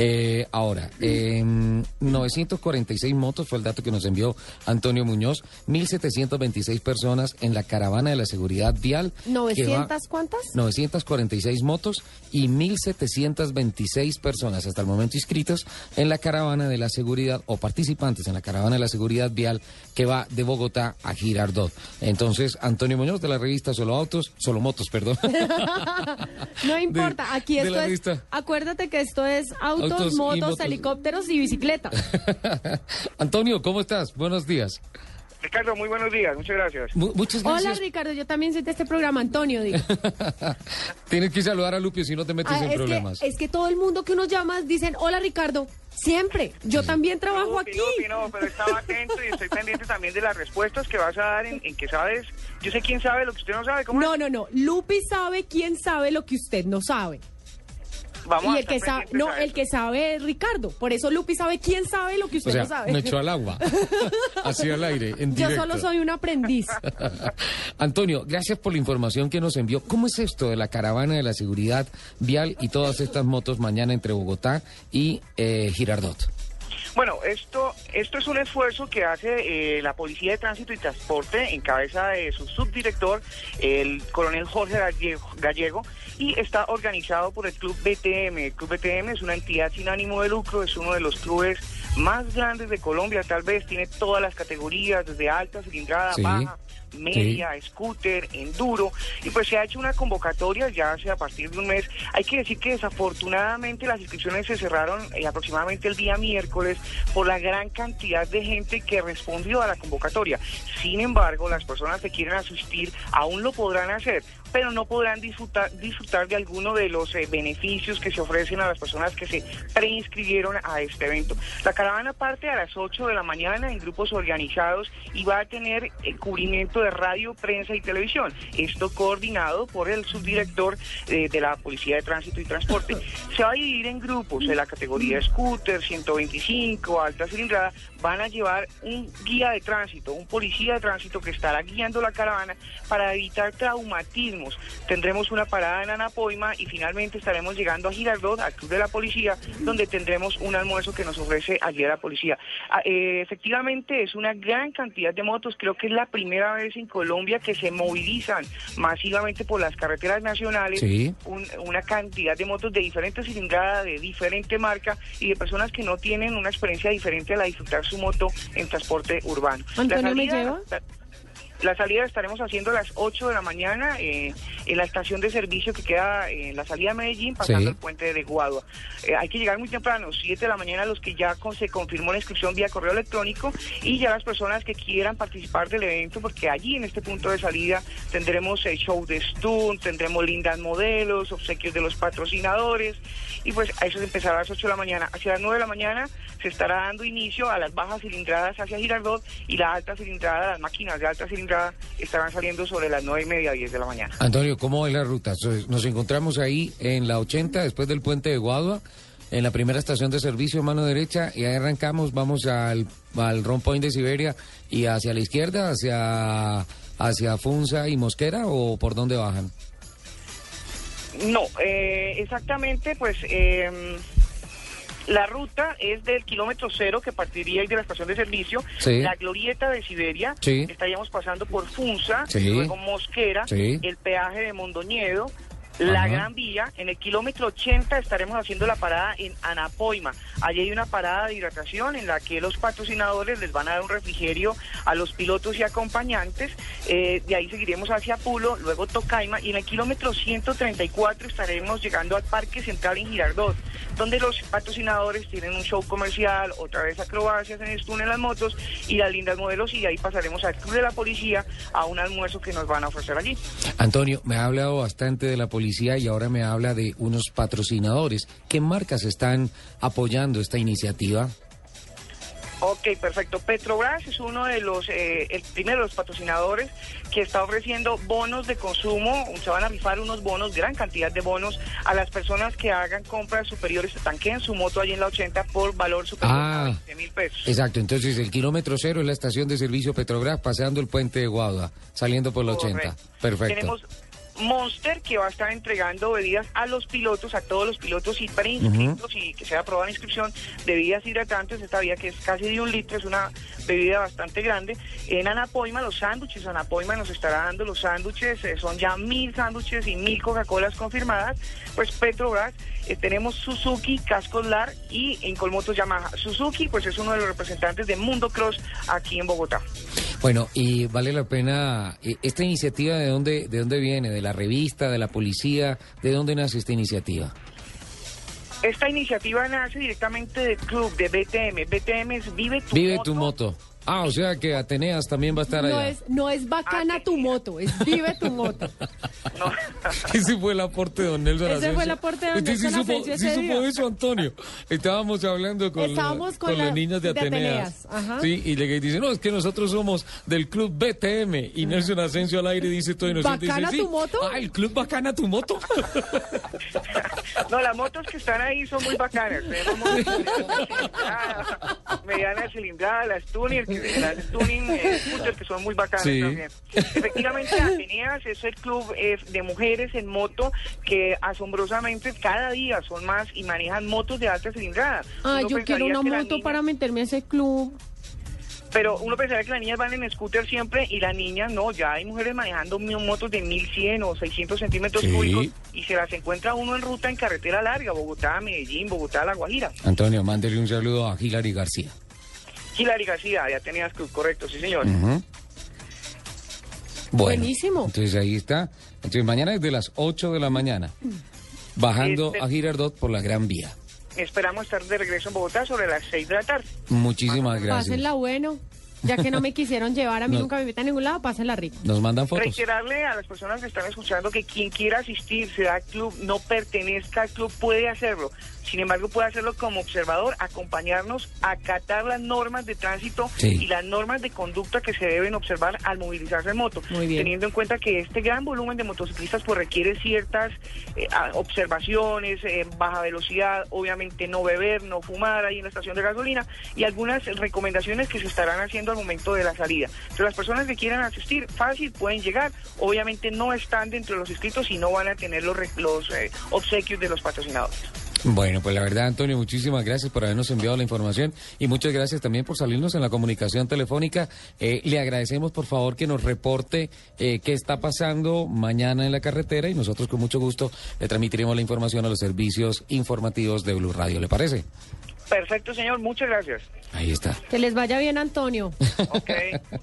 Eh, ahora, eh, 946 motos fue el dato que nos envió Antonio Muñoz, 1.726 personas en la caravana de la seguridad vial. que va- ¿900 cuántas? 946 motos y 1.726 personas hasta el momento inscritos en la caravana de la seguridad o participantes en la caravana de la seguridad vial que va de Bogotá a Girardot. Entonces, Antonio Muñoz de la revista Solo Autos, Solo Motos, perdón. No importa, aquí esto es. Acuérdate que esto es autos, Autos y motos, motos. helicópteros y bicicleta. Antonio, ¿cómo estás? Buenos días. Ricardo, muy buenos días, muchas gracias. Mu- muchas Hola gracias. Ricardo, yo también soy de este programa, Antonio, digo. Tienes que saludar a Lupio si no te metes Ah, en es, problemas. que, es que todo el mundo que uno llama dicen, hola Ricardo, siempre. Yo también trabajo No, aquí. Pinopi, no, pero estaba atento y estoy pendiente también de las respuestas que vas a dar en, en que sabes. Yo sé quién sabe lo que usted no sabe. ¿Cómo No, es? no, no. Lupi sabe quién sabe lo que usted no sabe. Vamos Y a el que sabe, no, a el que sabe es Ricardo. Por eso Lupi sabe quién sabe lo que usted O sea, no sabe. me echó al agua. Así al aire, en Yo solo soy un aprendiz. Antonio, gracias por la información que nos envió. ¿Cómo es esto de la caravana de la seguridad vial y todas estas motos mañana entre Bogotá y eh, Girardot? Bueno, esto, esto es un esfuerzo que hace eh, la Policía de Tránsito y Transporte en cabeza de su subdirector, el coronel Jorge Gallego, y está organizado por el Club BTM. El Club BTM es una entidad sin ánimo de lucro, es uno de los clubes más grandes de Colombia, tal vez tiene todas las categorías, desde alta cilindrada, Sí. baja, media, scooter, enduro, y pues se ha hecho una convocatoria ya hace a partir de un mes. Hay que decir que desafortunadamente las inscripciones se cerraron eh, aproximadamente el día miércoles por la gran cantidad de gente que respondió a la convocatoria. Sin embargo, las personas que quieren asistir aún lo podrán hacer pero no podrán disfrutar, disfrutar de alguno de los eh, beneficios que se ofrecen a las personas que se preinscribieron a este evento. La caravana parte a las 8 de la mañana en grupos organizados y va a tener eh, cubrimiento de radio, prensa y televisión. Esto coordinado por el subdirector eh, de la Policía de Tránsito y Transporte. Se va a dividir en grupos de la categoría scooter, 125, alta cilindrada. Van a llevar un guía de tránsito, un policía de tránsito que estará guiando la caravana para evitar traumatismos. Tendremos una parada en Anapoima y finalmente estaremos llegando a Girardot, al Club de la Policía, donde tendremos un almuerzo que nos ofrece allí la policía. Ah, eh, efectivamente es una gran cantidad de motos, creo que es la primera vez en Colombia que se movilizan masivamente por las carreteras nacionales Sí. un- una cantidad de motos de diferente cilindrada, de diferente marca y de personas que no tienen una experiencia diferente a la de disfrutar su moto en transporte urbano. Antonio, ¿me lleva? La, la salida estaremos haciendo a las 8 de la mañana eh, en la estación de servicio que queda en la salida de Medellín, pasando Sí. el puente de Guadua. Eh, hay que llegar muy temprano, 7 de la mañana, los que ya con- se confirmó la inscripción vía correo electrónico y ya las personas que quieran participar del evento, porque allí en este punto de salida tendremos el show de stunt, tendremos lindas modelos, obsequios de los patrocinadores y pues a eso se empezará a las 8 de la mañana. Hacia las 9 de la mañana se estará dando inicio a las bajas cilindradas hacia Girardot y la alta cilindrada, las máquinas de alta cilindrada estarán saliendo sobre las 9 y media, 10 de la mañana. Antonio, ¿cómo es la ruta? Nos encontramos ahí en la 80, después del puente de Guadua, en la primera estación de servicio, mano derecha, y ahí arrancamos, vamos al, al Ron Point de Siberia y hacia la izquierda, hacia, hacia Funza y Mosquera, o por dónde bajan? No, eh, exactamente, pues eh, la ruta es del kilómetro cero que partiría ahí de la estación de servicio, Sí. la glorieta de Siberia, Sí. estaríamos pasando por Funza, Sí. luego Mosquera, el peaje de Mondoñedo, la Ajá. Gran Vía, en el kilómetro 80 estaremos haciendo la parada en Anapoima. Allí hay una parada de hidratación en la que los patrocinadores les van a dar un refrigerio a los pilotos y acompañantes. Eh, de ahí seguiremos hacia Pulo, luego Tocaima y en el kilómetro 134 estaremos llegando al Parque Central en Girardot, donde los patrocinadores tienen un show comercial, otra vez acrobacias en Stun en las motos y las lindas modelos y ahí pasaremos al Club de la Policía a un almuerzo que nos van a ofrecer allí. Antonio, me ha hablado bastante de la policía y ahora me habla de unos patrocinadores. ¿Qué marcas están apoyando esta iniciativa? Ok, perfecto. Petrobras es uno de los, eh, el primero de los patrocinadores que está ofreciendo bonos de consumo. Se van a rifar unos bonos, gran cantidad de bonos, a las personas que hagan compras superiores, se tanqueen su moto allí en la 80 por valor superior Ah. a 20 mil pesos. Exacto, entonces el kilómetro cero es la estación de servicio Petrobras, paseando el puente de Guadua, saliendo por la 80. Correcto. Perfecto. Tenemos Monster, que va a estar entregando bebidas a los pilotos, a todos los pilotos y preinscritos y que sea aprobada la inscripción, bebidas hidratantes, esta bebida que es casi de un litro, es una bebida bastante grande. En Anapoima, los sándwiches, Anapoima nos estará dando los sándwiches, eh, son ya mil sándwiches y mil Coca-Colas confirmadas. Pues Petrobras, eh, tenemos Suzuki, Casco Lar y en Colmotos Yamaha. Suzuki, pues es uno de los representantes de Mundo Cross aquí en Bogotá. Bueno, y vale la pena, eh, esta iniciativa de dónde, de dónde viene, de la revista, de la policía, ¿de dónde nace esta iniciativa? Esta iniciativa nace directamente del club de BTM. BTM es Vive tu Vive Moto. tu moto. Ah, o sea que Ateneas también va a estar No allá. es, no es bacana tu moto, es vive tu moto. No. Ese fue el aporte de don Nelson Ese Asensio. fue el aporte de don Usted sí Nelson supo, Asensio sí ese supo día. eso, Antonio. Estábamos hablando con, Estábamos la- con con la- las niñas de de Ateneas. Ateneas, ajá. Sí, y le dice, no, es que nosotros somos del club BTM. Y Nelson Asensio al aire dice todo inocente. dice, ¿Bacana "Sí". tu moto? Ah, el club Bacana tu moto. No, las motos que están ahí son muy bacanas. Tenemos motos mediana cilindrada, las tuning, las tuning eh, que son muy bacanas Sí. también. Efectivamente, Ateneas es el club eh, de mujeres en moto que asombrosamente cada día son más y manejan motos de alta cilindrada. Ah, Uno yo quiero una moto niñas- para meterme a ese club. Pero uno pensaría que las niñas van en scooter siempre y las niñas no, ya hay mujeres manejando motos de 1100 o 600 centímetros Sí. cúbicos y se las encuentra uno en ruta en carretera larga, Bogotá, Medellín, Bogotá, La Guajira. Antonio, mándele un saludo a Hilary García. Hilary García, ya tenías club, correcto, sí señor. Bueno, Buenísimo. Entonces ahí está. Entonces mañana desde las 8 de la mañana, bajando Este- a Girardot por la Gran Vía. Esperamos estar de regreso en Bogotá sobre las 6 de la tarde. Muchísimas gracias. Pásenla bueno. Ya que no me quisieron llevar, a mí No. nunca me invitan a ningún lado, pásenla rico. Nos mandan fotos. Reiterarle a las personas que están escuchando que quien quiera asistir, sea al club, no pertenezca al club, puede hacerlo. Sin embargo, puede hacerlo como observador, acompañarnos, acatar las normas de tránsito Sí. y las normas de conducta que se deben observar al movilizarse en moto. Muy bien. Teniendo en cuenta que este gran volumen de motociclistas pues requiere ciertas eh, observaciones, eh, baja velocidad, obviamente no beber, no fumar ahí en la estación de gasolina y algunas recomendaciones que se estarán haciendo al momento de la salida. Entonces las personas que quieran asistir, fácil, pueden llegar. Obviamente no están dentro de los inscritos y no van a tener los, los eh, obsequios de los patrocinadores. Bueno, pues la verdad, Antonio, muchísimas gracias por habernos enviado la información y muchas gracias también por salirnos en la comunicación telefónica. Eh, le agradecemos, por favor, que nos reporte eh, qué está pasando mañana en la carretera y nosotros con mucho gusto le transmitiremos la información a los servicios informativos de Blue Radio. ¿Le parece? Perfecto, señor. Muchas gracias. Ahí está. Que les vaya bien, Antonio. Ok.